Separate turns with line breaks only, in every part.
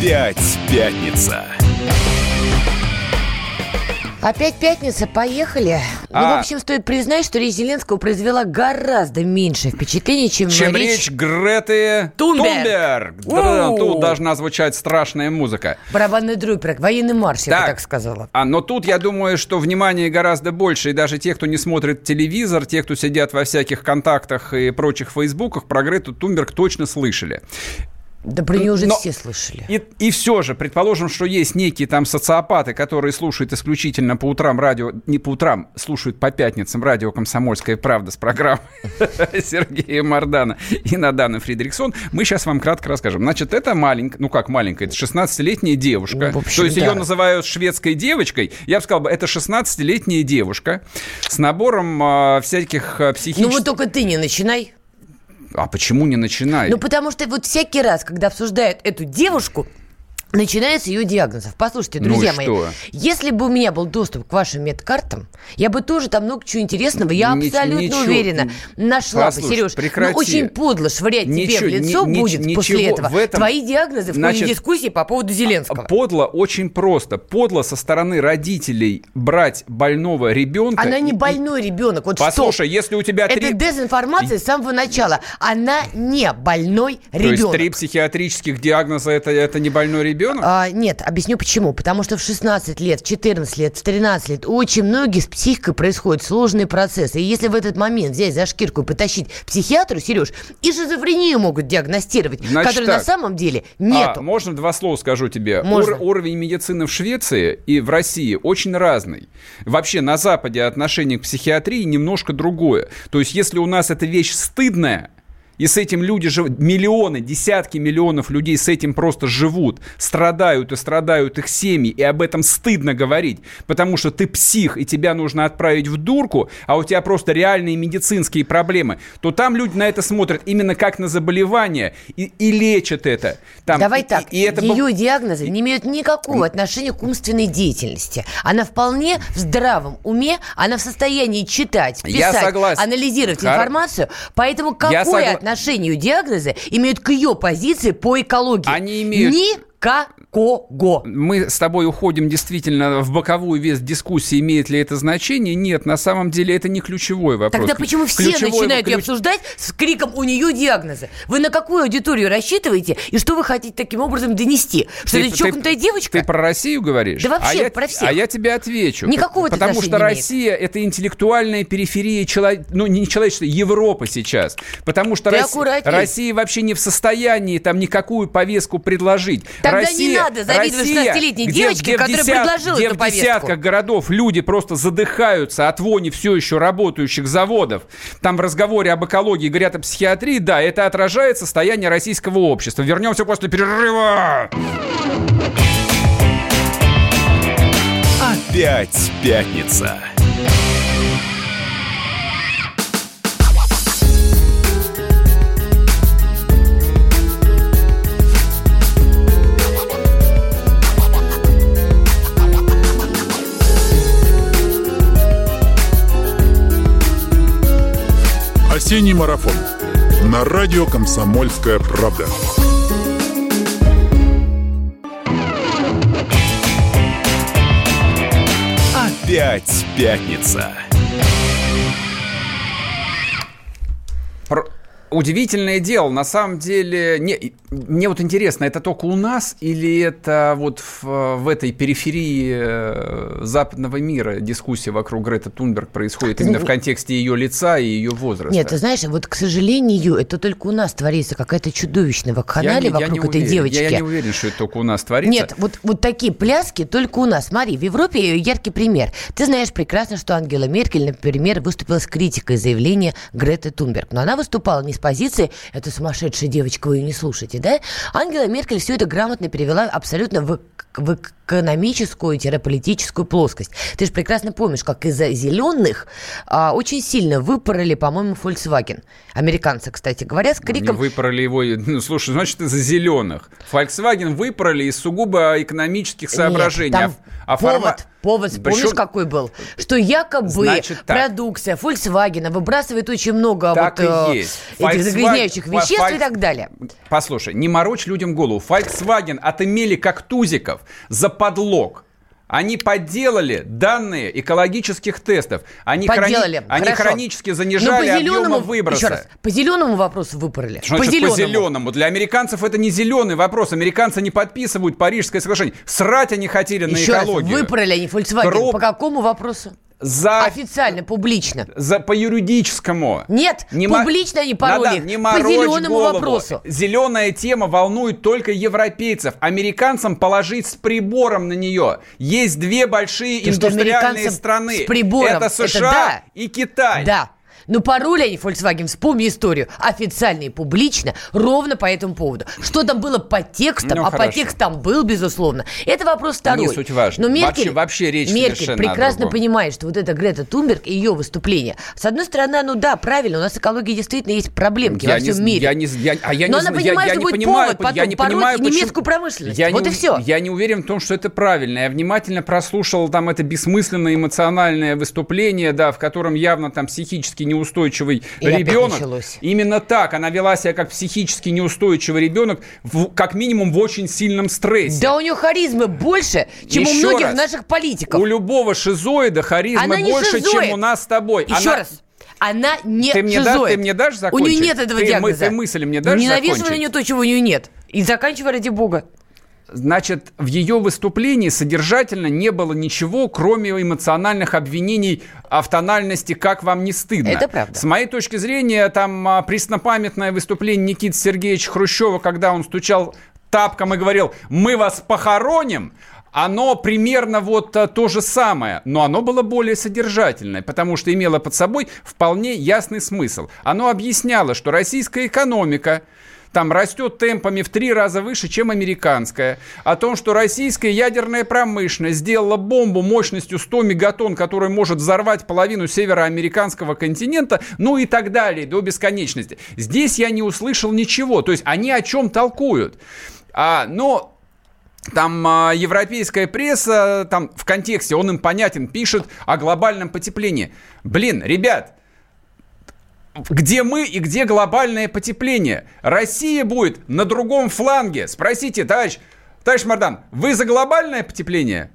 Опять пятница.
Опять пятница, поехали. Ну,
А.
в общем, стоит признать, что речь Зеленского произвела гораздо меньшее впечатление, чем,
Чем
речь
речь Греты
Тунберг.
Тунберг. Тут должна звучать страшная музыка.
барабанный дробь, военный марш, я бы
Так.
так сказала.
А, но тут я думаю, что внимание гораздо больше, и даже те, кто не смотрит телевизор, те, кто сидят во всяких контактах и прочих фейсбуках, про Грету Тунберг точно слышали.
Да про нее уже
Но-
все слышали.
И, и все же, предположим, что есть некие там социопаты, которые слушают исключительно по утрам радио, не по утрам, слушают по пятницам радио «Комсомольская правда» с программой Сергея Мардана и Надана Фридриксон. Мы сейчас вам кратко расскажем. Значит, это маленькая, ну как маленькая, это 16-летняя девушка.
Ну, общем,
То есть
да.
ее называют шведской девочкой. Я бы сказал, это 16-летняя девушка с набором а, всяких а,
Ну
психических...
вот только ты не начинай.
А почему не начинай?
Ну потому что вот всякий раз, когда обсуждают эту девушку, начинается ее диагнозов. Послушайте,
Ну и
друзья мои,
что?
если бы у меня был доступ к вашим медкартам, я бы тоже там много чего интересного, я
Нич-
абсолютно
ничего.
уверена, нашла
Послушай,
бы, Сереж.
прекрати.
Ну, очень подло швырять
Ничего-
тебе в лицо
ни-
будет после
ничего
этого
в этом-
твои диагнозы в
Значит,
ходе дискуссии по поводу Зеленского.
Подло очень просто. Подло со стороны родителей брать больного ребенка.
Она не
и-
больной ребенок. Вот
Послушай,
что?
если у тебя
Это
три...
дезинформация с самого начала. Она не больной
То есть
ребенок.
три психиатрических диагноза это, это не больной ребенок?
А, нет, объясню почему. Потому что в 16 лет, в 14 лет, в 13 лет у очень многих с психикой происходят сложные процессы. И если в этот момент взять за шкирку и потащить психиатру, Сереж, и шизофрению могой диагностировать,
Значит
которой на
так.
самом деле
А,
нету.
можно два слова скажу тебе?
Можно.
Ур- уровень медицины в Швеции и в России очень разный. Вообще на Западе отношение к психиатрии немножко другое. То есть если у нас эта вещь стыдная, и с этим люди живут, миллионы, десятки миллионов людей с этим просто живут, страдают и страдают их семьи, и об этом стыдно говорить, потому что ты псих, и тебя нужно отправить в дурку, а у тебя просто реальные медицинские проблемы, то там люди на это смотрят именно как на заболевание и, и лечат это. Там,
Давай
и-
так,
и это был-
ее диагнозы не имеют никакого отношения к умственной деятельности. Она вполне в здравом уме, она в состоянии читать, писать, анализировать информацию. Поэтому какое отношение ее диагнозы имеют к ее позиции по экологии?
Они имеют-
Никакого.
мы с тобой уходим действительно в боковую вес дискуссии, имеет ли это значение. Нет, на самом деле это не ключевой вопрос.
Тогда почему все
Ключевой-
начинают ее
ключ-
обсуждать с криком «у нее диагнозы»? Вы на какую аудиторию рассчитываете и что вы хотите таким образом донести? Что
Ты-
это чокнутая
ты-
девочка?
Ты про Россию говоришь?
Да вообще
а я,
про всех.
А я тебе отвечу.
Никакого
Потому что
не.
Россия это интеллектуальная периферия, чело- ну не человечества, Европы сейчас. Потому что
Ты
Россия, вообще не в состоянии там никакую повестку предложить.
Тогда не
Россия,
надо завидовать
Россия,
16-летней
где-
девочке,
где в
которая
десят-
предложила
где
эту
в
повестку.
десятках городов люди просто задыхаются от вони все еще работающих заводов. Там в разговоре об экологии говорят о психиатрии. Да, это отражает состояние российского общества. Вернемся после перерыва.
Опять пятница.
Осенний марафон. На радио «Комсомольская правда».
Опять пятница.
Удивительное дело, на самом деле, не, мне вот интересно, это только у нас или это вот в, в этой периферии э, западного мира дискуссия вокруг Греты Тунберг происходит именно в контексте ее лица и ее возраста?
Нет, ты знаешь, вот, к сожалению, это только у нас творится какая-то чудовищная вакханалия
не- я
вокруг
не
этой
уверен.
девочки.
Я, я не уверен, что это только у нас творится.
Нет, вот, вот такие пляски только у нас. Смотри, в Европе яркий пример. Ты знаешь прекрасно, что Ангела Меркель, например, выступила с критикой заявления Греты Тунберг. Но она выступала не с позиции «это сумасшедшая девочка, вы ее не слушаете», да? Ангела Меркель все это грамотно перевела абсолютно в, в экономическую-политическую плоскость. Ты же прекрасно помнишь, как из-за зеленых а, очень сильно выпороли, по-моему, Volkswagen. Американцы, кстати говоря, с криком...
выпороли его. Ну, слушай, значит, из-за зеленых. Volkswagen выпороли из сугубо экономических соображений.
Нет, там
а, а форма-
повод, Повод, помнишь, какой был? Что якобы
Значит так.
продукция Volkswagen выбрасывает очень много
Так
вот,
и
э,
есть.
этих
Volkswagen-
загрязняющих веществ и
Volks-
так далее.
Послушай, не морочь людям голову. Volkswagen отымели как тузиков за подлог. Они подделали данные экологических тестов. Они,
Подделали.
они
Хорошо.
хронически
Но
занижали
по
объемы
зеленому,
выброса.
еще раз, по зеленому вопросу выпороли.
Что значит по зеленому? Для американцев это не зеленый вопрос. Американцы не подписывают Парижское соглашение. Срать они хотели на
Еще раз,
экологию.
выпороли они Volkswagen.
Проб-
По какому вопросу?
За,
Официально, публично.
за по юридическому.
Нет,
мо-
публично они пароли
Надо не
По зеленому
голову.
вопросу.
Зеленая тема волнует только европейцев. Американцам положить с прибором на нее. Есть две большие
что
индустриальные страны.
с прибором,
Это
это
США
да.
и Китай.
Да. Но пароли они Volkswagen, вспомни историю, официально и публично, ровно по этому поводу. Что там было по текстам,
Ну,
а
хорошо.
подтекст там был, безусловно. Это вопрос второй.
Не суть важно.
Но Меркель,
Вообще- вообще речь
Меркель прекрасно понимает, что вот это Грета Тунберг и ее выступление, с одной стороны, ну да, правильно, у нас экология действительно есть проблемки
Я
во
не,
всем мире.
я не, я, а я
Но
не,
она
я-
понимает,
я,
что
не
будет
понимаю,
повод
я не
потом
понимаю, почему-
немецкую промышленность.
Я
Вот
не,
и всё.
Я не уверен в том, что это правильно. Я внимательно прослушал там это бессмысленное эмоциональное выступление, да, в котором явно там психически неустойчивый
И
ребенок. Именно так она вела себя как психически неустойчивый ребенок, в- как минимум в очень сильном стрессе.
Да у нее харизмы больше, чем у
Еще
многих
раз.
наших политиков.
У любого шизоида
не
больше,
шизоид.
чем у нас с тобой.
Еще
Она-
раз. Она не
Ты мне да-
шизоид.
ты мне дашь
У
закончить?
нее нет этого
Ты мы-
диагноза.
ты мысль мне дашь
Не навешивай
закончить?
на нее то, чего у нее нет. И заканчивай ради бога.
Значит, в ее выступлении содержательно не было ничего, кроме эмоциональных обвинений о тональности «как вам не стыдно?».
Это правда.
С моей точки зрения, там а, преснопамятное выступление Никиты Сергеевича Хрущева, когда он стучал тапком и говорил «мы вас похороним», оно примерно вот а, то же самое, но оно было более содержательное, потому что имело под собой вполне ясный смысл. Оно объясняло, что российская экономика там растет темпами в три раза выше, чем американская. О том, что российская ядерная промышленность сделала бомбу мощностью 100 мегатонн, которая может взорвать половину североамериканского континента, ну и так далее, до бесконечности. Здесь я не услышал ничего. То есть они о чем толкуют? А, но там а, европейская пресса, там в контексте, он им понятен, пишет о глобальном потеплении. Блин, ребят, где мы и где глобальное потепление? Россия будет на другом фланге. Спросите, товарищ, товарищ Мардан, вы за глобальное потепление?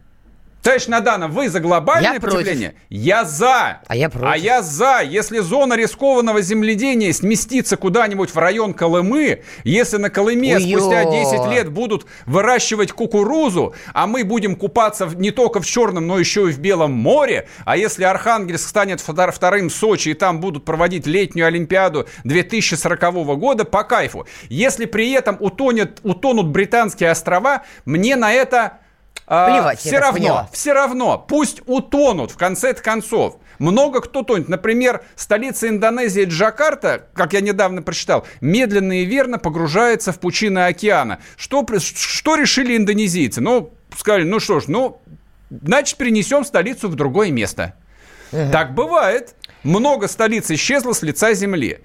Товарищ Наданов, вы за глобальное
Я против.
потепление? Я за.
А я против.
А я за. Если зона рискованного земледения сместится куда-нибудь в район Колымы, если на Колыме
Ой-ё.
спустя 10 лет будут выращивать кукурузу, а мы будем купаться не только в Черном, но еще и в Белом море, а если Архангельск станет втор- вторым Сочи, и там будут проводить летнюю Олимпиаду 2040 года, по кайфу. Если при этом утонет, утонут британские острова, мне на это... а,
Плевать,
все равно,
поняла.
все равно, пусть утонут в конце концов. Много кто тонет. Например, столица Индонезии Джакарта, как я недавно прочитал, медленно и верно погружается в пучины океана. Что, что решили индонезийцы? Ну, сказали, ну что ж, ну, значит, перенесем столицу в другое место. Так бывает. Много столиц исчезло с лица земли.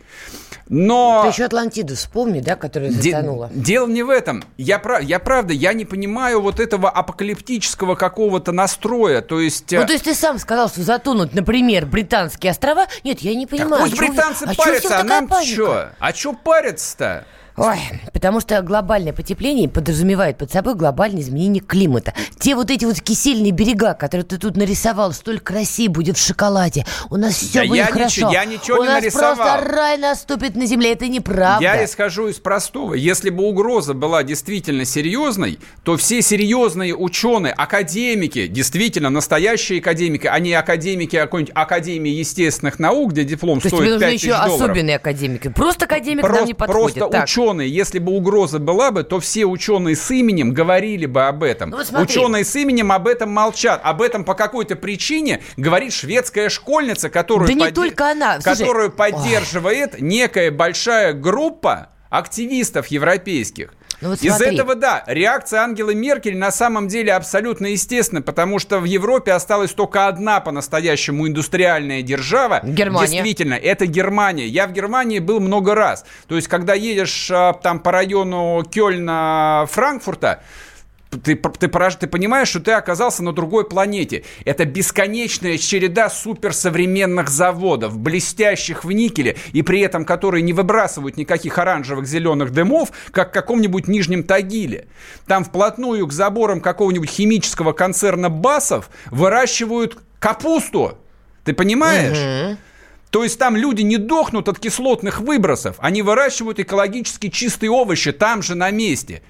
Но...
Ты еще Атлантиду вспомни, да, которая
Де-
затонула.
дело не в этом. Я, я правда, я не понимаю вот этого апокалиптического какого-то настроя. То есть...
Ну,
э,
то есть ты сам сказал, что затонут, например, британские острова. Нет, я не
так
понимаю.
пусть
а вы-
британцы
а всех
парятся, а
такая
нам что? А что парятся-то?
Ой, потому что глобальное потепление подразумевает под собой глобальное изменение климата. Те вот эти вот кисельные берега, которые ты тут нарисовал, столько России будет в шоколаде. У нас все
Да
будет
я
хорошо.
ничего- я ничего
У
не
нас
нарисовал.
просто рай наступит на земле. Это неправда.
Я исхожу из простого. Если бы угроза была действительно серьезной, то все серьезные ученые, академики, действительно настоящие академики, а не академики какой-нибудь Академии естественных наук, где диплом
То есть тебе
стоит
нужны
5
еще
тысяч долларов.
особенные академики. Просто академик нам
Просто,
не подходит.
просто
Так.
ученые, если бы угроза была бы, то все ученые с именем говорили бы об этом.
Ну вот смотри.
ученые с именем об этом молчат. Об этом по какой-то причине говорит шведская школьница, которую,
Да не только она. Слушай,
которую поддерживает некая большая группа активистов европейских.
Ну вот
Из
смотри.
этого, да, реакция Ангелы Меркель на самом деле абсолютно естественна, потому что в Европе осталась только одна по-настоящему индустриальная держава.
Германия.
Действительно, это Германия. Я в Германии был много раз. То есть, когда едешь а, там по району Кёльна, Ты, ты, ты понимаешь, что ты оказался на другой планете. Это бесконечная череда суперсовременных заводов, блестящих в никеле, и при этом которые не выбрасывают никаких оранжевых зеленых дымов, как в каком-нибудь Нижнем Тагиле. Там вплотную к заборам какого-нибудь химического концерна БАСов выращивают капусту. Ты понимаешь? Угу. То есть там люди не дохнут от кислотных выбросов, они выращивают экологически чистые овощи там же на месте.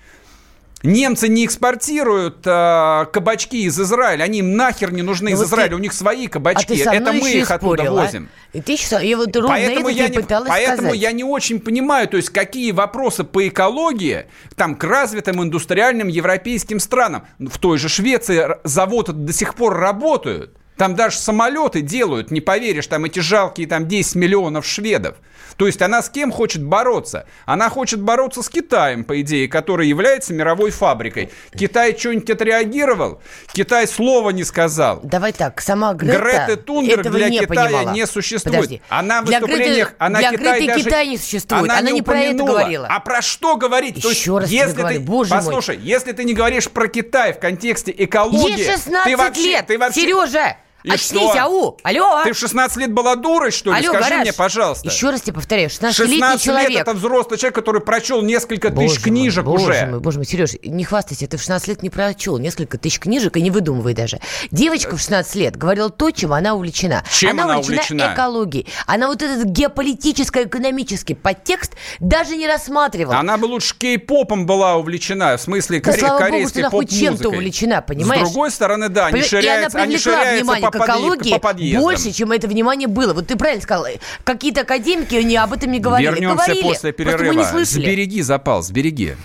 Немцы не экспортируют э, кабачки из Израиля, они им нахер не нужны ну, из Израиля, ты... у них свои кабачки, а это мы их оттуда спорила, возим.
И ты еще, я вот ровно поэтому это я не,
поэтому
сказать.
я не очень понимаю, то есть какие вопросы по экологии там к развитым индустриальным европейским странам. В той же Швеции заводы до сих пор работают. Там даже самолеты делают, не поверишь, там эти жалкие там 10 миллионов шведов. То есть она с кем хочет бороться? Она хочет бороться с Китаем, по идее, который является мировой фабрикой. Китай что-нибудь отреагировал? Китай слова не сказал.
Давай так, сама Грета
Грета Тунберг для
не
Китая
понимала.
не существует.
Подожди.
Она в
для
выступлениях...
Греты,
она
для
Китай
Греты
даже,
Китай не существует.
Она,
она
не,
не про это говорила.
А про что говорить?
Еще
есть,
раз
если
тебе говорю,
ты,
боже
Послушай,
мой.
если ты не говоришь про Китай в контексте экологии...
Ей 16
ты вообще,
лет,
ты вообще,
Сережа!
И
Очнись,
что?
ау! Алло!
Ты в 16 лет была дурой, что ли?
Алло,
Скажи
гараж.
мне, пожалуйста.
Еще раз тебе повторяю, 16-летний
16
человек.
лет это взрослый человек, который прочел несколько
Боже
тысяч книжек
мой,
уже.
Боже мой, боже мой, Сереж, не хвастайся, ты в 16 лет не прочел несколько тысяч книжек и не выдумывай даже. Девочка в 16 лет говорила то, чем она увлечена.
Чем она
увлечена?
увлечена?
экологией. Она вот этот геополитическо-экономический подтекст даже не рассматривала.
Она бы лучше кей-попом была увлечена, в смысле
Да,
коре-
слава
корейской
она
поп-музыкой.
чем-то увлечена, понимаешь?
С другой стороны, да, они
она
ширяются, они ширяются по,
к экологии
по
больше, чем это внимание было. Вот ты правильно сказал. Какие-то академики не об этом не говорили.
Вернемся
говорили,
после
просто мы не
перерыва.
слышали.
Сбереги запал, сбереги.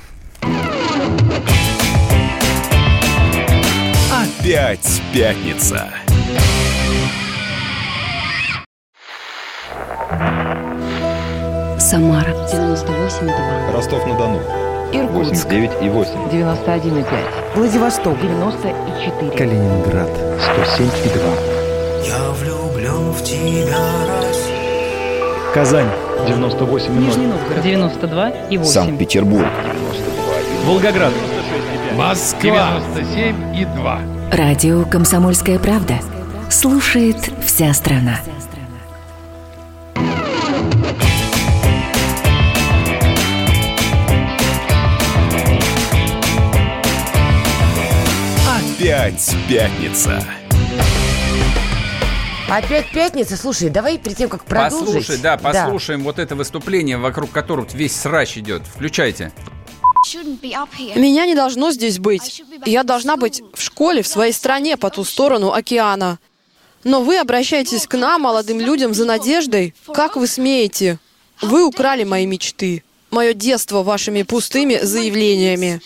Опять пятница.
Самара 98,2.
Ростов-на-Дону.
Иркутск
89 и 8.
91,5. Владивосток 94.
Калининград 107 и 2.
Я влюблен в тебя, Россия.
Казань 98
Нижний Новгород 92 и 8.
Санкт-Петербург.
Волгоград. Москва. 97 и 2.
Радио «Комсомольская правда». Слушает вся страна.
Опять пятница.
Опять пятница. Слушай, давай перед тем, как продолжить...
Послушай, да, послушаем вот это выступление, вокруг которого весь срач идет. Включайте.
Меня не должно здесь быть. Я должна быть в школе, в своей стране, по ту сторону океана. Но вы обращаетесь к нам, молодым людям, за надеждой. Как вы смеете? Вы украли мои мечты, мое детство вашими пустыми заявлениями.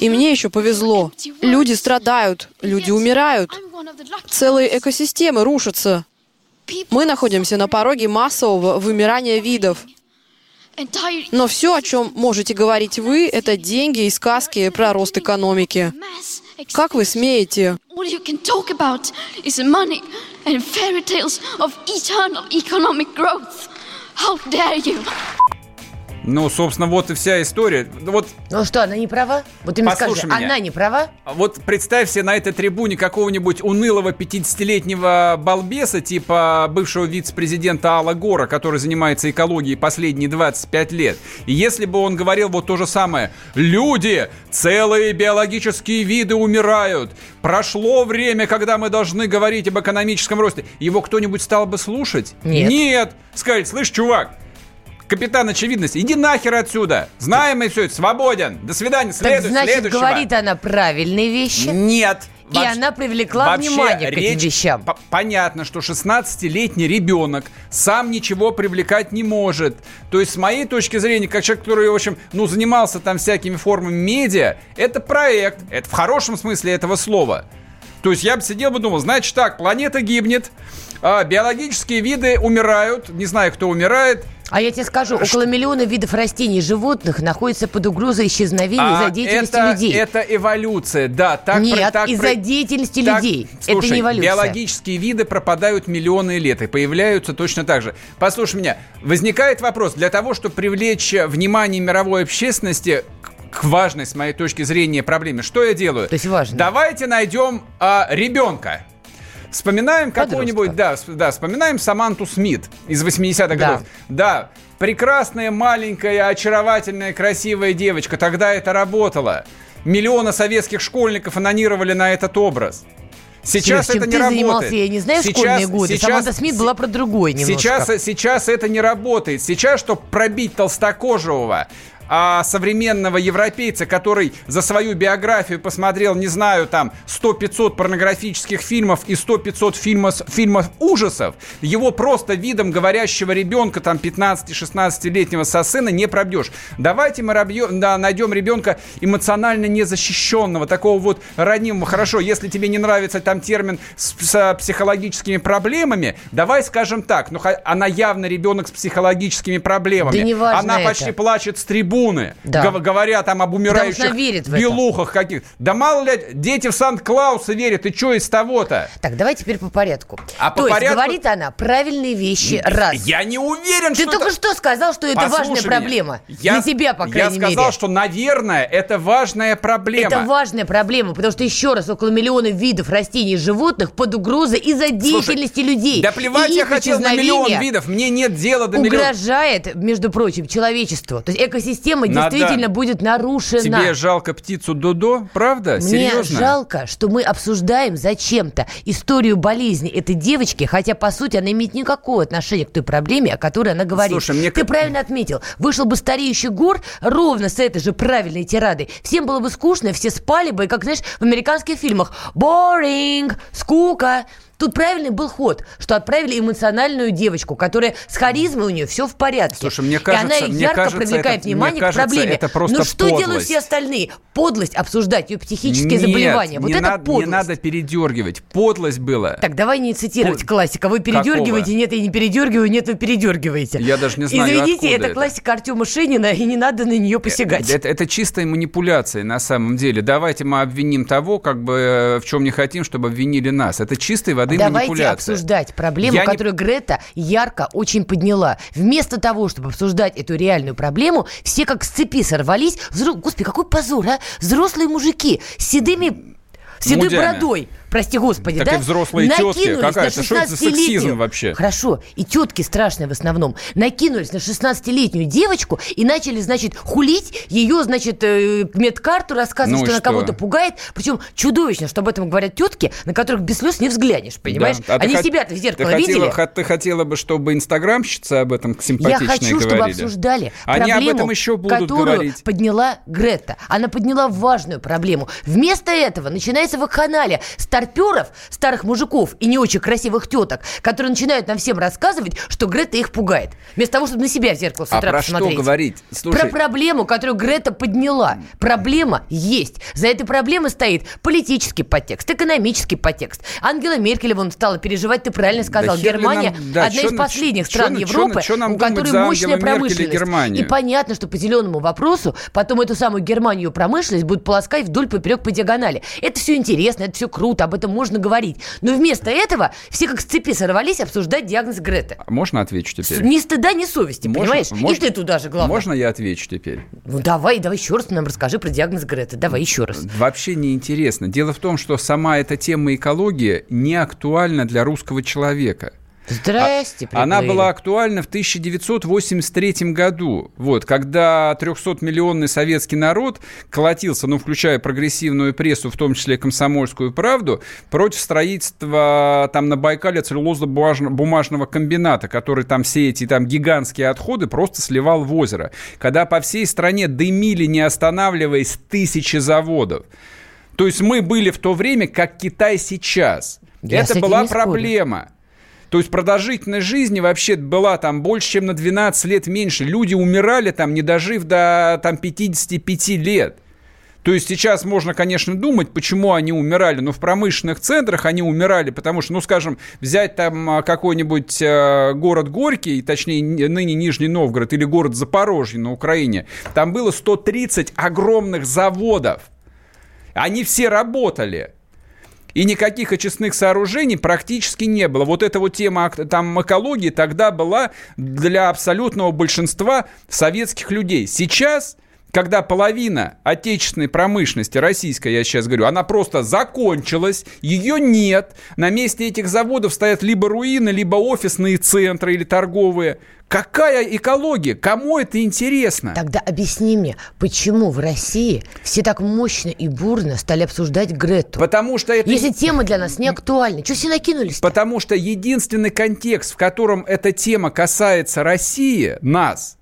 И мне еще повезло. Люди страдают, люди умирают. Целые экосистемы рушатся. Мы находимся на пороге массового вымирания видов. Но все, о чем можете говорить вы, это деньги и сказки про рост экономики. Как вы смеете?
Ну, собственно, вот и вся история. Вот
Ну что, она не права? Вот ты мне скажи,
меня.
она не права?
Вот представь себе на этой трибуне какого-нибудь унылого 50-летнего балбеса, типа бывшего вице-президента Алла Гора, который занимается экологией последние 25 лет. И если бы он говорил вот то же самое, люди, целые биологические виды умирают, прошло время, когда мы должны говорить об экономическом росте, его кто-нибудь стал бы слушать?
Нет.
Нет. Сказать, слышь, чувак, Капитан очевидности, иди нахер отсюда. Знаем мы все это, свободен. До свидания,
Так
следуй,
значит,
следующего.
говорит она правильные вещи.
Нет.
И она привлекла внимание к этим вещам.
п- понятно, что 16-летний ребенок сам ничего привлекать не может. То есть, с моей точки зрения, как человек, который, в общем, ну, занимался там всякими формами медиа, это проект. Это в хорошем смысле этого слова. То есть я бы сидел бы думал, значит так, планета гибнет, а, биологические виды умирают, не знаю, кто умирает,
А я тебе скажу, около миллиона видов растений и животных находится под угрозой исчезновения
А
из-за деятельности
это,
людей.
Это эволюция, да. Так,
Нет,
про- так
из-за
про-
деятельности
так-
людей.
Слушай,
это не эволюция.
биологические виды пропадают миллионы лет и появляются точно так же. Послушай меня, возникает вопрос, для того, чтобы привлечь внимание мировой общественности к, к важной, с моей точки зрения, проблеме. Что я делаю?
То есть важно.
Давайте найдем а, ребенка. Вспоминаем какую-нибудь, да, да, вспоминаем Саманту Смит из 80-х
Да.
годов. Да, прекрасная, маленькая, очаровательная, красивая девочка. Тогда это работало. Миллионы советских школьников анонировали на этот образ. Сейчас
Сереж,
это не
ты
работает.
занимался, я не знаю,
Сейчас-
школьные годы.
сейчас-
Саманта Смит была про другое немножко.
Сейчас, сейчас это не работает. Сейчас, чтобы пробить толстокожего, а современного европейца, который за свою биографию посмотрел, не знаю, там 100-500 порнографических фильмов и 100-500 фильмов, фильмов ужасов, его просто видом говорящего ребенка, там 15-16-летнего со сцены не пробьешь. Давайте мы робьё- да, найдем ребенка эмоционально незащищенного, такого вот ранимого. Хорошо, если тебе не нравится там термин с, с психологическими проблемами, давай скажем так, ну она явно ребенок с психологическими проблемами.
Да не важно
она
это.
почти плачет с трибуны,
Да.
гов- говоря там об умирающих белухах каких. Да мало ли, дети в Санта-Клауса верят, и что из того-то?
Так, давай теперь по порядку.
А
То
по
есть
порядку-
говорит она правильные вещи, раз.
Я не уверен,
Ты
что
только
это-
что сказал, что это
Послушай
важная
меня.
проблема.
Я-
Для тебя, по
Я
крайней
сказал,
мере.
что, наверное, это важная проблема.
Это важная проблема, потому что, еще раз, около миллиона видов растений и животных под угрозой из-за деятельности людей.
Да плевать
И
я хотел на миллион видов, мне нет дела до миллиона.
Угрожает, между прочим, человечеству. То есть экосистема
Надо.
действительно будет нарушена.
Тебе жалко птицу Додо, правда?
Мне
Серьезно?
жалко, что мы обсуждаем зачем-то историю болезни этой девочки, хотя, по сути, она имеет никакого отношения к той проблеме, о которой она говорит.
Слушай, мне
Ты правильно отметил. Вышел бы стареющий гор ровно с этой же правильной тирадой. Всем было бы скучно, все спали бы, и, как, знаешь, в американских фильмах. Boring, скука. Тут правильный был ход, что отправили эмоциональную девочку, которая с харизмой у нее все в порядке.
Слушай, мне
и
кажется-
она
мне
ярко
кажется,
привлекает
это-
внимание
мне
к
кажется,
проблеме.
это просто
Но что делают
подлость.
все остальные? Подлость обсуждать ее психические
Нет,
заболевания. Вот
не
это
надо,
подлость.
Не надо передергивать. Подлость была.
Так, давай не цитировать
Пол-
классика. Вы передергиваете,
Какого?
нет, я не передергиваю, нет, вы передергиваете.
Я даже не знаю,
Извините, это
это.
классика Артема Шенина, и не надо на нее посягать.
Это, это чистая манипуляция на самом деле. Давайте мы обвиним того, как бы э, в чем не хотим, чтобы обвинили нас. Это чистой воды
Давайте
манипуляция.
обсуждать проблему,
Я не-
которую Грета ярко очень подняла. Вместо того, чтобы обсуждать эту реальную проблему, все как с цепи сорвались. Взро- Господи, какой позор, а? Взрослые мужики с седыми... седой бородой, прости господи,
Так
да?
и взрослые тетки.
Накинулись
Какая
на
это? Что это за
16-летнюю
сексизм вообще?
Хорошо, и тетки страшные в основном. Накинулись на 16-летнюю девочку и начали, значит, хулить ее, значит, э, медкарту, рассказывать,
Ну и
что она
что?
кого-то пугает. Причем чудовищно, что об этом говорят тетки, на которых без слез не взглянешь, понимаешь?
Да. А ты
Они
хот-
себя-то в
ты
зеркало
хотела,
видели?
хот- Ты хотела бы, чтобы инстаграмщицы об этом
Я
симпатичные
хочу, чтобы
говорили?
обсуждали
Они об
проблему,
этом еще будут
которую
говорить.
подняла Гретта. Она подняла важную проблему. Вместо этого начинается вакханалия старперов, старых мужиков и не очень красивых теток, которые начинают нам всем рассказывать, что Гретта их пугает. Вместо того, чтобы на себя в зеркало с
А
утра
про что
посмотреть.
говорить? Слушай,
Про проблему, которую Грета подняла. Проблема есть. За этой проблемой стоит политический подтекст, экономический подтекст. Ангела Меркель вон стала переживать, ты правильно сказал.
ли
Германия
нам- да,
одна
чё
из последних
чё
стран
чё
Европы,
чё нам
у которой мощная
и
промышленность.
Германию?
И понятно, что по зеленому вопросу потом эту самую Германию промышленность будет полоскать вдоль поперек по диагонали. Это все интересно, это все круто, об этом можно говорить. Но вместо этого все как с цепи сорвались обсуждать диагноз Греты.
А можно отвечу теперь?
Ни стыда, ни совести,
Можно-
понимаешь?
можно-
И ты туда же, главное.
Можно я отвечу теперь?
Ну давай, давай еще раз нам расскажи про диагноз Греты. Давай еще раз.
Вообще не интересно. Дело в том, что сама эта тема экологии не актуальна для русского человека.
Здрасте,
А- Она
приплыли.
была актуальна в 1983 году, вот, когда 300-миллионный советский народ колотился, ну, включая прогрессивную прессу, в том числе «Комсомольскую правду», против строительства там на Байкале целлюлозно-бумажного комбината, который там все эти там гигантские отходы просто сливал в озеро. Когда по всей стране дымили, не останавливаясь, тысячи заводов. То есть мы были в то время, как Китай сейчас.
Я
Это была
не спорю.
То есть продолжительность жизни вообще была там больше, чем на 12 лет меньше. Люди умирали там, не дожив до там 55 лет. То есть сейчас можно, конечно, думать, почему они умирали, но в промышленных центрах они умирали, потому что, ну, скажем, взять там а, какой-нибудь э, город Горький, точнее, ныне Нижний Новгород, или город Запорожье на Украине, там было 130 огромных заводов. Они все работали. И никаких очистных сооружений практически не было. Вот эта вот тема там экологии тогда была для абсолютного большинства советских людей. Сейчас когда половина отечественной промышленности, российская, я сейчас говорю, она просто закончилась, ее нет. На месте этих заводов стоят либо руины, либо офисные центры или торговые. Какая экология? Кому это интересно?
Тогда объясни мне, почему в России все так мощно и бурно стали обсуждать Грету?
Потому что это...
Если тема для нас не актуальна, что все накинулись? -то?
Потому что единственный контекст, в котором эта тема касается России, нас,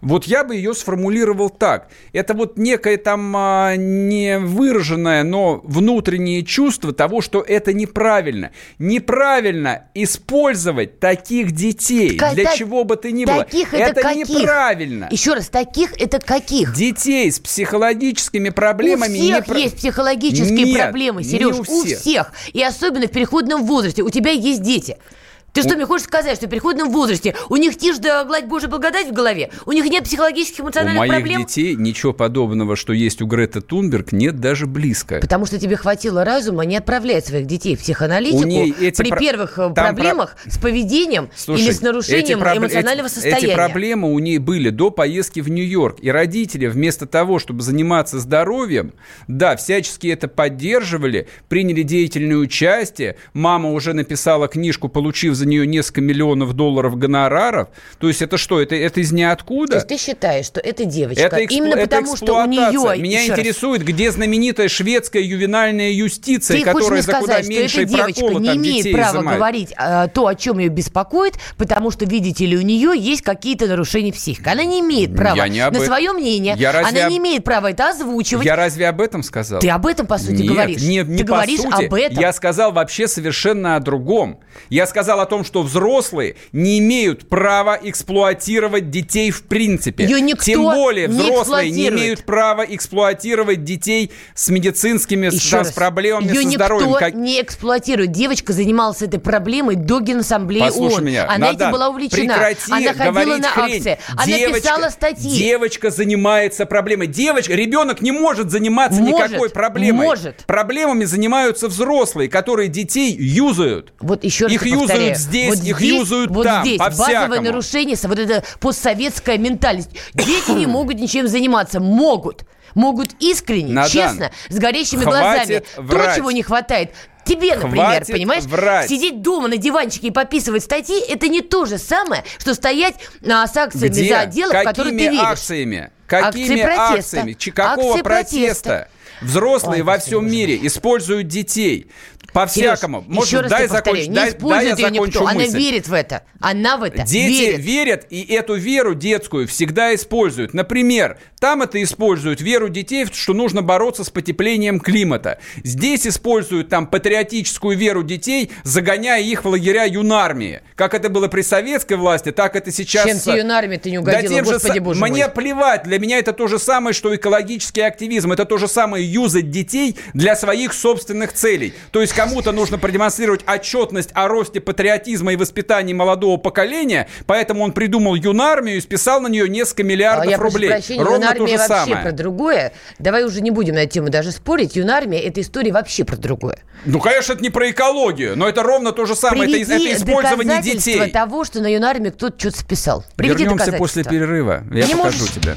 вот я бы ее сформулировал так. Это вот некое там а, не выраженное, но внутреннее чувство того, что это неправильно. Неправильно использовать таких детей. Так, для так, чего бы то ни было.
Таких это, это
неправильно.
Еще раз, таких это каких?
Детей с психологическими проблемами.
У всех не... есть психологические Нет, проблемы, Сереж, у всех. у всех. И особенно в переходном возрасте. У тебя есть дети. Ты что, мне хочешь сказать, что в переходном возрасте у них тишь да гладь Божья благодать в голове? У них нет психологических, эмоциональных
проблем?
У моих
проблем? детей ничего подобного, что есть у Греты Тунберг, нет даже близко.
Потому что тебе хватило разума не отправлять своих детей в психоаналитику при про... первых э, Там проблемах про... с поведением Слушай, или с нарушением проб... эмоционального
эти,
состояния.
Эти проблемы у ней были до поездки в Нью-Йорк. И родители вместо того, чтобы заниматься здоровьем, да, всячески это поддерживали, приняли деятельное участие. Мама уже написала книжку, получив за нее несколько миллионов долларов гонораров. То есть это что? Это, это из ниоткуда?
То есть ты считаешь, что эта девочка,
это эксплу...
именно
это
потому, что у нее...
Меня интересует, раз... где знаменитая шведская ювенальная юстиция,
ты
которая
за
куда меньше
что эта девочка не имеет права
изымает.
говорить а, то, о чем ее беспокоит, потому что, видите ли, у нее есть какие-то нарушения психики. Она не имеет права не об... на свое мнение. Я разве... Она не имеет права это озвучивать.
Я разве об этом сказал?
Ты об этом, по сути,
нет,
говоришь.
Нет, не
ты
по
говоришь
сути.
об этом.
Я сказал вообще совершенно о другом. Я сказал о том, что взрослые не имеют права эксплуатировать детей в принципе.
Ее никто
Тем более
не
взрослые не имеют права эксплуатировать детей с медицинскими
Еще
с, с проблемами
Ее
со здоровьем.
никто как... не эксплуатирует. Девочка занималась этой проблемой до Генассамблеи
Послушай
ООН.
меня,
Она
Надан,
этим была увлечена.
Прекрати
Она ходила на
хрень.
акции. Она
девочка,
писала статьи.
Девочка занимается проблемой. Девочка, ребенок не может заниматься
может,
никакой проблемой.
Может.
Проблемами занимаются взрослые, которые детей юзают.
Вот еще раз
их юзают здесь,
вот
их
здесь,
юзают
вот
там,
здесь. Базовое нарушение, вот эта постсоветская ментальность. Дети не могут ничем заниматься. Могут. Могут искренне,
Надан,
честно, с горящими глазами.
Врать.
То, чего не хватает. Тебе, например,
Хватит
понимаешь,
врать.
сидеть дома на диванчике и подписывать статьи, это не то же самое, что стоять а, с акциями
Где?
за отделы, в которые ты веришь.
акциями? Какими
Акции протеста.
акциями? Какого
Акции
протеста?
протеста.
Взрослые
Ой,
во всем мире используют детей. По-всякому.
Сереж, еще раз
дай закончить.
не
Дай, дай я
ее никто.
закончу
Она
мысль.
верит в это. Она в это
Дети
верит.
верят и эту веру детскую всегда используют. Например, там это используют веру детей, что нужно бороться с потеплением климата. Здесь используют там патриотическую веру детей, загоняя их в лагеря юнармии. Как это было при советской власти, так это сейчас...
Чем тебе юнармии ты не угодила,
да тем
господи
же,
боже
Мне
мой.
плевать, для меня это то же самое, что экологический активизм. Это то же самое юзать детей для своих собственных целей. То есть кому-то нужно продемонстрировать отчетность о росте патриотизма и воспитании молодого поколения, поэтому он придумал юнармию и списал на нее несколько миллиардов
А я
рублей.
прощения,
Ровно то
юнармия
же
вообще
самое.
про другое. Давай уже не будем на эту тему даже спорить. Юнармия – это история вообще про другое.
Ну, конечно, это не про экологию, но это ровно то же самое. Это,
Приведи
это использование
доказательства
детей.
того, что на юнармии кто-то что-то списал. Приведи
Вернемся после перерыва. Я
Не
покажу
можешь?
тебе.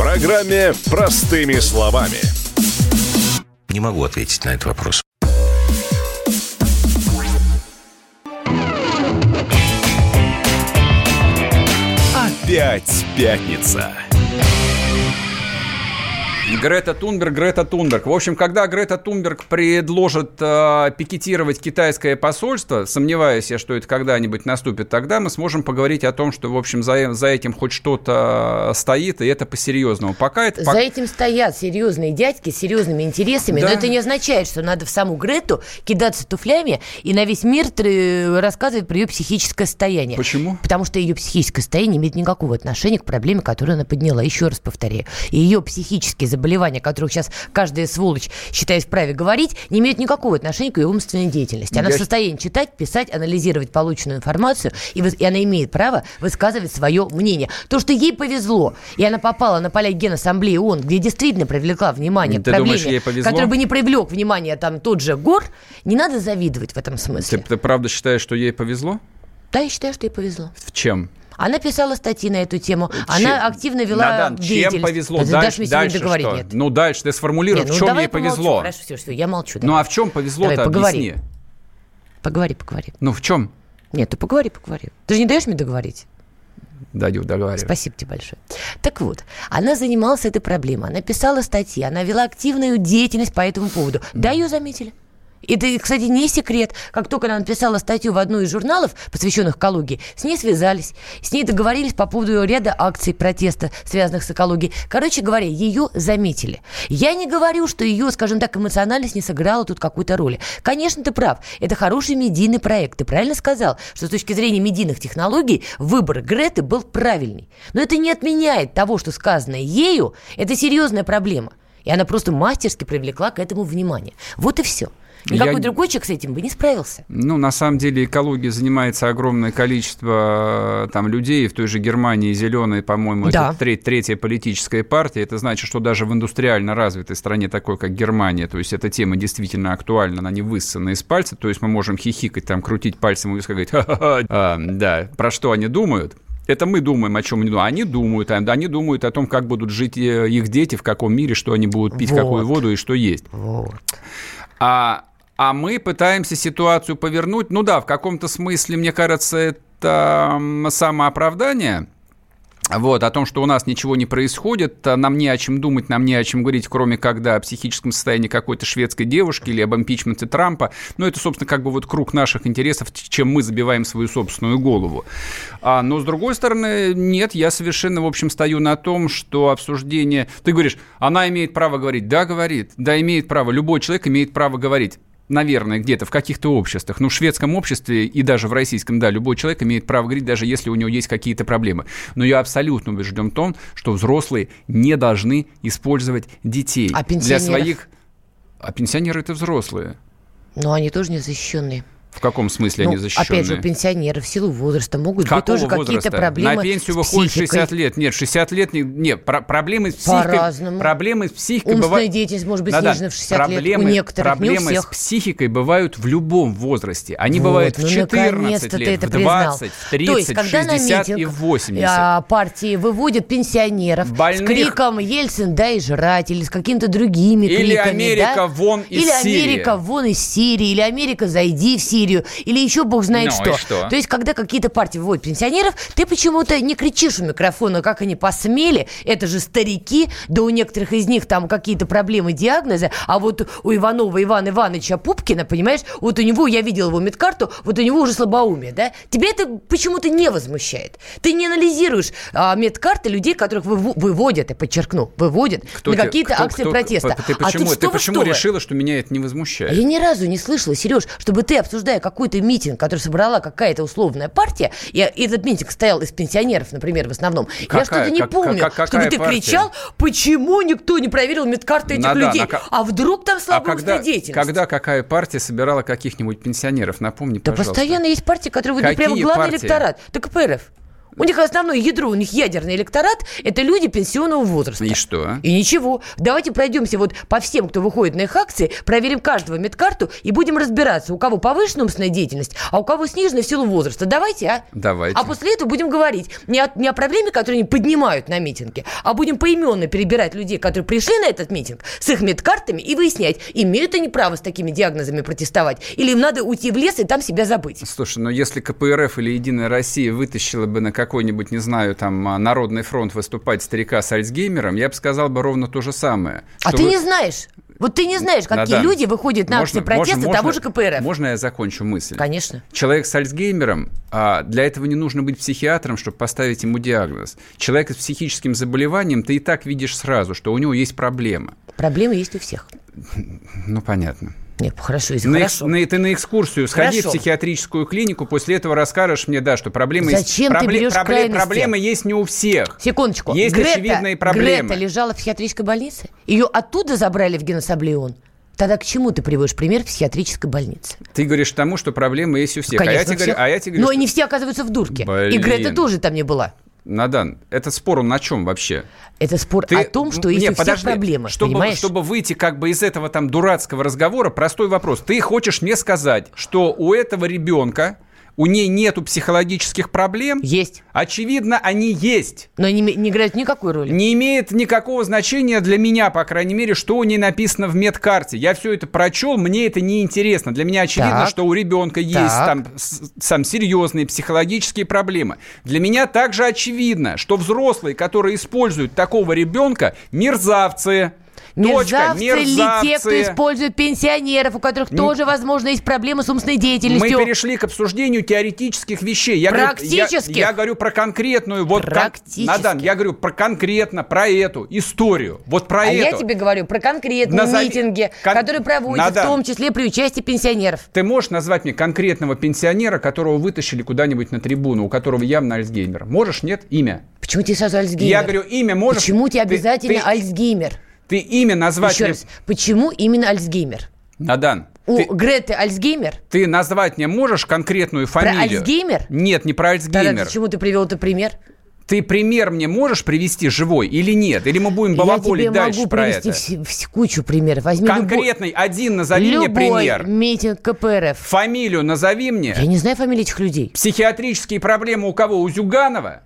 программе «Простыми словами».
Не могу ответить на этот вопрос.
Опять пятница.
Грета Тунберг, Грета Тунберг. В общем, когда Грета Тунберг предложит э, пикетировать китайское посольство, сомневаюсь я, что это когда-нибудь наступит, тогда мы сможем поговорить о том, что, в общем, за, за этим хоть что-то стоит, и это по-серьезному. Пока это...
За этим стоят серьезные дядьки с серьезными интересами,
Да.
но это не означает, что надо в саму Грету кидаться туфлями и на весь мир рассказывать про ее психическое состояние.
Почему?
Потому что ее психическое состояние имеет никакого отношения к проблеме, которую она подняла. Еще раз повторяю. Ее психические заболевания, о которых сейчас каждая сволочь считает вправе говорить, не имеют никакого отношения к ее умственной деятельности. Она
Я-
в состоянии читать, писать, анализировать полученную информацию, и, и она имеет право высказывать свое мнение. То, что ей повезло, и она попала на поля Генассамблеи ООН, где действительно привлекла внимание
Ты
к проблеме,
думаешь, ей повезло?
который бы не привлек внимание там тот же Гор, не надо завидовать в этом смысле.
Ты, ты правда считаешь, что ей повезло?
Да, я считаю, что ей повезло.
В чем?
Она писала статьи на эту тему. Она активно вела
Надан, чем повезло?
Да
Дальше, дальше
договорить?
что?
Нет.
Ну, дальше ты сформулируй,
Нет,
в
ну
чем
давай
ей
помолчу.
повезло.
Хорошо, все, все, я молчу.
Ну,
давай.
а в чем повезло-то, объясни.
Поговори, поговори.
Ну, в чем?
Нет, ты поговори, поговори. Ты же не даешь мне договорить?
Даю, договаривай.
Спасибо тебе большое. Так вот, она занималась этой проблемой, она писала статьи, она вела активную деятельность по этому поводу. Да, ее заметили. Это, кстати, не секрет. Как только она написала статью в одну из журналов, посвященных экологии, с ней связались, с ней договорились по поводу ряда акций протеста, связанных с экологией. Короче говоря, ее заметили. Я не говорю, что ее, скажем так, эмоциональность не сыграла тут какой-то роли. Конечно, ты прав. Это хороший медийный проект. Ты правильно сказал, что с точки зрения медийных технологий выбор Греты был правильный. Но это не отменяет того, что сказанное ею, это серьезная проблема. И она просто мастерски привлекла к этому внимание. Вот и все. Никакой
Я-
другой человек с этим бы не справился.
Ну, на самом деле, экологией занимается огромное количество э, там людей. В той же Германии зеленые, по-моему,
Да.
это треть- третья политическая партия. Это значит, что даже в индустриально развитой стране, такой как Германия, то есть эта тема действительно актуальна, она не высосана из пальца. То есть мы можем хихикать, там, крутить пальцем и виска, говорить, ха-ха-ха. А, да, про что они думают? Это мы думаем, о чем они думают. Они думают, а они думают о том, как будут жить э, их дети, в каком мире, что они будут пить,
Вот.
какую воду и что есть.
Вот.
А, а мы пытаемся ситуацию повернуть. Ну да, в каком-то смысле, мне кажется, это самооправдание. Вот, о том, что у нас ничего не происходит, а нам не о чем думать, нам не о чем говорить, кроме когда о психическом состоянии какой-то шведской девушки или об импичменте Трампа. Ну, это, собственно, как бы вот круг наших интересов, чем мы забиваем свою собственную голову. А, но, с другой стороны, нет, я совершенно, в общем, стою на том, что обсуждение... Ты говоришь, она имеет право говорить. Да, говорит. Да, имеет право. Любой человек имеет право говорить наверное, где-то в каких-то обществах, ну, в шведском обществе и даже в российском, да, любой человек имеет право говорить, даже если у него есть какие-то проблемы. Но я абсолютно убежден в том, что взрослые не должны использовать детей
А
для своих... А пенсионеры это взрослые.
Но они тоже не защищенные.
В каком смысле
Ну,
они защищенные?
опять же, пенсионеры в силу возраста могут
Какого
быть тоже какие-то проблемы
На пенсию выходит
психикой.
60 лет. Нет, 60 лет... Не, нет, про- проблемы с психикой...
По-разному.
Проблемы с психикой
Умственная
бывают...
деятельность может быть
Да-да,
снижена в 60 лет. У
проблемы,
некоторых, не у
проблемы с
всех.
психикой бывают в любом возрасте. Они
Вот,
бывают в
ну,
14
наконец-то ты
лет,
это
в
признал.
20, в 30,
То есть, когда
в
на
60 и
митинг,
в 80.
а, партии выводят пенсионеров
Больных.
с криком «Ельцин, дай жрать» или с какими-то другими
Или
криками.
«Америка,
да?
вон из
Или
Сирии».
«Америка, вон из Сирии», или «Америка, зайди в Сирию», или еще бог знает
Ну,
что.
что?
То есть, когда какие-то партии выводят пенсионеров, ты почему-то не кричишь у микрофона, как они посмели, это же старики, да у некоторых из них там какие-то проблемы, диагнозы, а вот у Иванова Ивана Ивановича Пупкина, понимаешь, вот у него, я видел его медкарту, вот у него уже слабоумие, да? Тебя это почему-то не возмущает. Ты не анализируешь а, медкарты людей, которых выво- выводят, я подчеркну, выводят
Кто
на какие-то
кто-
акции
кто-
протеста.
Ты
а
почему,
тут
ты
вы,
почему
вы?
решила, что меня это не возмущает?
А Я ни разу не слышала, Сереж, чтобы ты, обсуждая какой-то митинг, который собрала какая-то условная партия, и этот митинг стоял из пенсионеров, например, в основном, я
Какая?
что-то не
Как-
помню,
как- какая
чтобы ты
партия?
кричал, почему никто не проверил медкарты этих
Надан,
людей,
а ка-
а вдруг там
А
слабая
когда,
деятельность.
когда какая партия собирала каких-нибудь пенсионеров? Напомни,
Да
пожалуйста.
постоянно есть партии, которые выдают прямо главный
партии?
электорат. Так КПРФ. У них основное ядро, у них ядерный электорат – это люди пенсионного возраста.
И что?
И ничего. Давайте пройдемся вот по всем, кто выходит на их акции, проверим каждого медкарту и будем разбираться, у кого повышенная умственная деятельность, а у кого сниженная в силу возраста. Давайте, а?
Давайте.
А после этого будем говорить не о, не о проблеме, которую они поднимают на митинге, а будем поименно перебирать людей, которые пришли на этот митинг, с их медкартами и выяснять, имеют они право с такими диагнозами протестовать, или им надо уйти в лес и там себя забыть.
Слушай, ну если КПРФ или Единая Россия вытащила бы на какой-нибудь, не знаю, там, а, Народный фронт выступать старика с Альцгеймером, я бы сказал бы ровно то же самое.
А ты не знаешь. Вот ты не знаешь, какие
Надан,
люди выходят на акции
можно-
протеста
можно-
того же КПРФ.
Можно я закончу мысль?
Конечно.
Человек с Альцгеймером, а, для этого не нужно быть психиатром, чтобы поставить ему диагноз. Человек с психическим заболеванием, ты и так видишь сразу, что у него есть проблема.
Проблемы есть у всех.
Ну, понятно.
Нет, хорошо, если
На
хорошо.
на- ты на экскурсию сходи
Хорошо.
в психиатрическую клинику, после этого расскажешь мне, да, что проблемы
Зачем
есть.
ты берешь крайности?
проблемы есть не у всех.
Секундочку.
Есть
Грета,
очевидные проблемы.
Грета лежала в психиатрической больнице? Ее оттуда забрали в геносаблеон? Тогда к чему ты приводишь пример психиатрической больницы?
Ты говоришь тому, что проблемы есть у всех. а я
Конечно,
тебе говорю,
всех.
а я тебе говорю,
Но
что-
не все оказываются в дурке. И
Блин.
Грета тоже там не была.
Надан, это спор он на чем вообще?
Это спор о том, что есть
Не,
у всех
подожди.
проблемы,
Чтобы,
понимаешь?
чтобы выйти как бы из этого там дурацкого разговора, простой вопрос. Ты хочешь мне сказать, что у этого ребенка, у ней нету психологических проблем?
Есть.
Очевидно, они есть.
Но они не играют никакой роли.
Не имеет никакого значения для меня, по крайней мере, что у ней написано в медкарте. Я все это прочел, мне это не интересно. Для меня очевидно,
Так.
что у ребенка есть
Так.
там сам серьезные психологические проблемы. Для меня также очевидно, что взрослые, которые используют такого ребенка, мерзавцы. Точка,
Мерзавцы ли те, кто
мерзавцы.
использует пенсионеров, у которых тоже, возможно, есть проблемы с умственной
Мы
деятельностью?
перешли к обсуждению теоретических вещей. Я говорю-
Практических?
я, я говорю про конкретную, вот кон-
Практических.
Надан, я говорю про конкретно, про эту историю. Вот про
а
эту.
я тебе говорю про конкретные
Назови-
митинги,
кон-
которые проводятся,
Надан.
в том числе при участии пенсионеров.
Ты можешь назвать мне конкретного пенсионера, которого вытащили куда-нибудь на трибуну, у которого явно Альцгеймер? Можешь, нет? Имя.
Почему тебе сразу Альцгеймер?
Я говорю, имя можешь?
Почему тебе
Ты-
обязательно
ты-
Альцгеймер?
Ты имя назвать
Еще
мне...
раз, почему именно Альцгеймер?
Надан,
У
ты,
Греты Альцгеймер?
ты назвать мне можешь конкретную фамилию?
Альцгеймер?
Нет, не про
Тогда
Альцгеймер.
почему ты привел этот пример?
Ты пример мне можешь привести живой или нет? Или мы будем
Я
балаболить
тебе
дальше
могу
про
привести
это?
вс- вс- кучу примеров. Возьми любой-
Конкретный один назови мне
любой
пример.
митинг КПРФ.
Фамилию назови мне.
Я не знаю фамилии этих людей.
Психиатрические проблемы у кого? У Зюганова?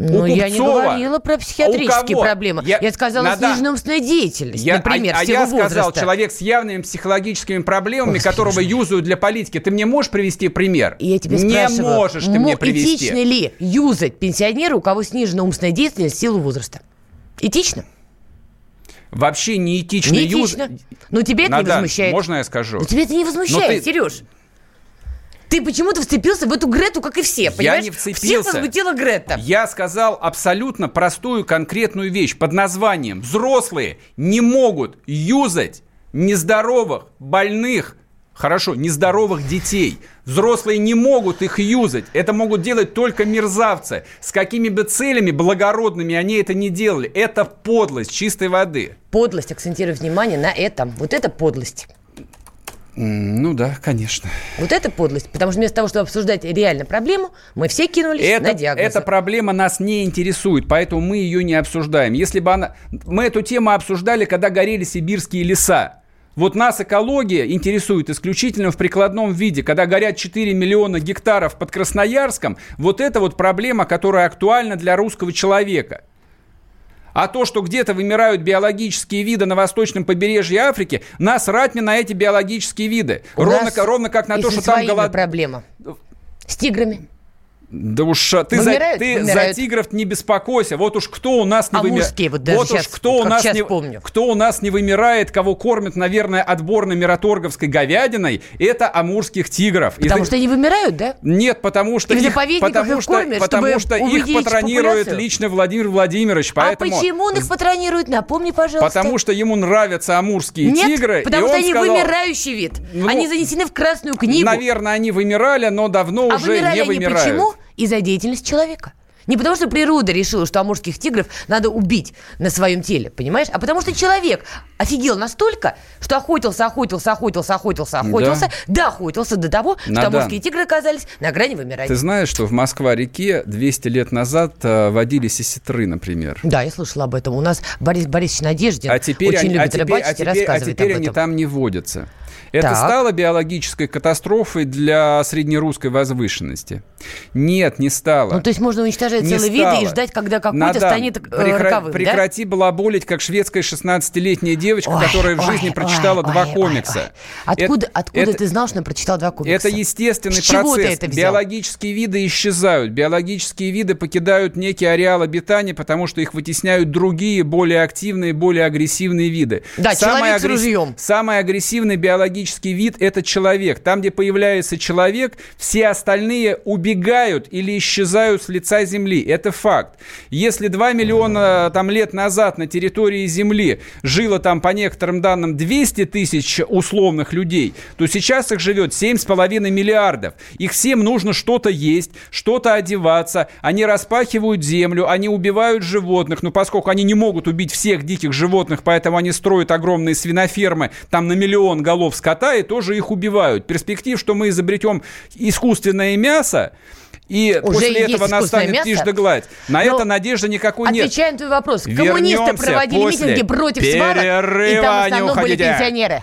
Но
у
я не говорила про
А
психиатрические проблемы.
Я-
Я, сказала
Надо-
сниженная умственная деятельность,
Я-
например,
а, а я сказал,
возраста.
человек с явными психологическими проблемами, которого юзают для политики. Ты мне можешь привести пример?
Я тебе
не
спрашиваю,
можешь ты
мо-
мне привести.
этично ли юзать пенсионера, у кого снижена умственная деятельность в силу возраста? Этично?
Вообще неэтично.
Не
юз-.
Но тебе это не
Надан,
возмущает.
можно я скажу?
Но тебя это не возмущает,
ты-
Сереж. Ты почему-то вцепился в эту Грету, как и все, понимаешь?
не
Всех
вцепился.
возмутила Грета.
Я сказал абсолютно простую конкретную вещь под названием «Взрослые не могут юзать нездоровых, больных, хорошо, нездоровых детей. Взрослые не могут их юзать. Это могут делать только мерзавцы. С какими бы целями благородными они это не делали. Это подлость чистой воды.
Подлость, акцентирую внимание на этом. Вот это подлость.
Ну да, конечно.
Вот это подлость. Потому что вместо того, чтобы обсуждать реально проблему, мы все кинулись
Это,
на диагнозы.
эта проблема нас не интересует, поэтому мы ее не обсуждаем. Если бы она... Мы эту тему обсуждали, когда горели сибирские леса. Вот нас экология интересует исключительно в прикладном виде. Когда горят 4 миллиона гектаров под Красноярском, вот это вот проблема, которая актуальна для русского человека. А то, что где-то вымирают биологические виды на восточном побережье Африки, насрать мне на эти биологические виды.
У
ровно, ровно как на то, что там голод...
проблема. С тиграми.
Да уж а, ты, за,
Вымирают?
ты за
Вымирают.
тигров не беспокойся. Вот уж кто у нас не вымирает.
Амурские, вот даже
уж кто у нас не
помню.
кто у нас не вымирает, кого кормят, наверное, отборной мираторговской говядиной, это амурских тигров.
Потому
Из-
что они вымирают, да?
Нет, потому что
И в
их, потому
их
что,
кормят,
потому что их патронирует
популяцию.
лично Владимир Владимирович, поэтому.
А почему он их патронирует? Напомни, пожалуйста.
Потому что ему нравятся амурские
Нет,
тигры.
потому
и
что
он
они
сказал,
вымирающий вид.
Ну,
они занесены в Красную книгу.
Наверное, они вымирали, но давно
а
уже не вымирают.
почему? Из-за деятельности человека. Не потому, что природа решила, что амурских тигров надо убить на своем теле, понимаешь? А потому что человек офигел настолько, что охотился, охотился, охотился, охотился, охотился, да, охотился до того, что
Надан.
амурские тигры оказались на грани вымирания.
Ты знаешь, что в Москва-реке 200 лет назад э, водились осетры, например?
Да, я слышала об этом. У нас Борис Борисович Надеждин
А теперь,
очень
они, а
любит
теперь,
рыбачить
а
и
теперь, а
рассказывает
теперь
об
они там не водятся. Это
Так.
стало биологической катастрофой для среднерусской возвышенности? Нет, не стало.
Ну, то есть можно уничтожать
Не
целый вид и
стало.
ждать, когда какой-то
Надо
станет
прекра-
роковым, да?
Прекрати балаболить, как шведская 16-летняя девочка,
Ой,
которая в
ой,
жизни
ой,
прочитала
ой,
два
ой,
комикса.
ой. Откуда,
Это-
откуда
это-
ты знал, что она прочитала два комикса?
Это естественный
С чего ты это взял?
Биологические виды исчезают. Биологические виды покидают некий ареал обитания, потому что их вытесняют другие, более активные, более агрессивные виды.
Да, человек с
агресс-
ружьем.
Самый агрессивный биологический вид – это человек. Там, где появляется человек, все остальные убегают или исчезают с лица Земли. Это факт. Если 2 миллиона там, лет назад на территории Земли жило там, по некоторым данным, 200 тысяч условных людей, то сейчас их живет 7,5 миллиардов. Их всем нужно что-то есть, что-то одеваться. Они распахивают землю, они убивают животных. Но поскольку они не могут убить всех диких животных, поэтому они строят огромные свинофермы там на миллион голов скота и тоже их убивают. Перспектив, что мы изобретем искусственное мясо, и
Уже
после этого настанет
мясо.
тишь да гладь. На
Но
это надежды никакой нет.
Отвечая на твой вопрос, коммунисты проводили митинги против свалок, и
перерыва,
там в основном были пенсионеры.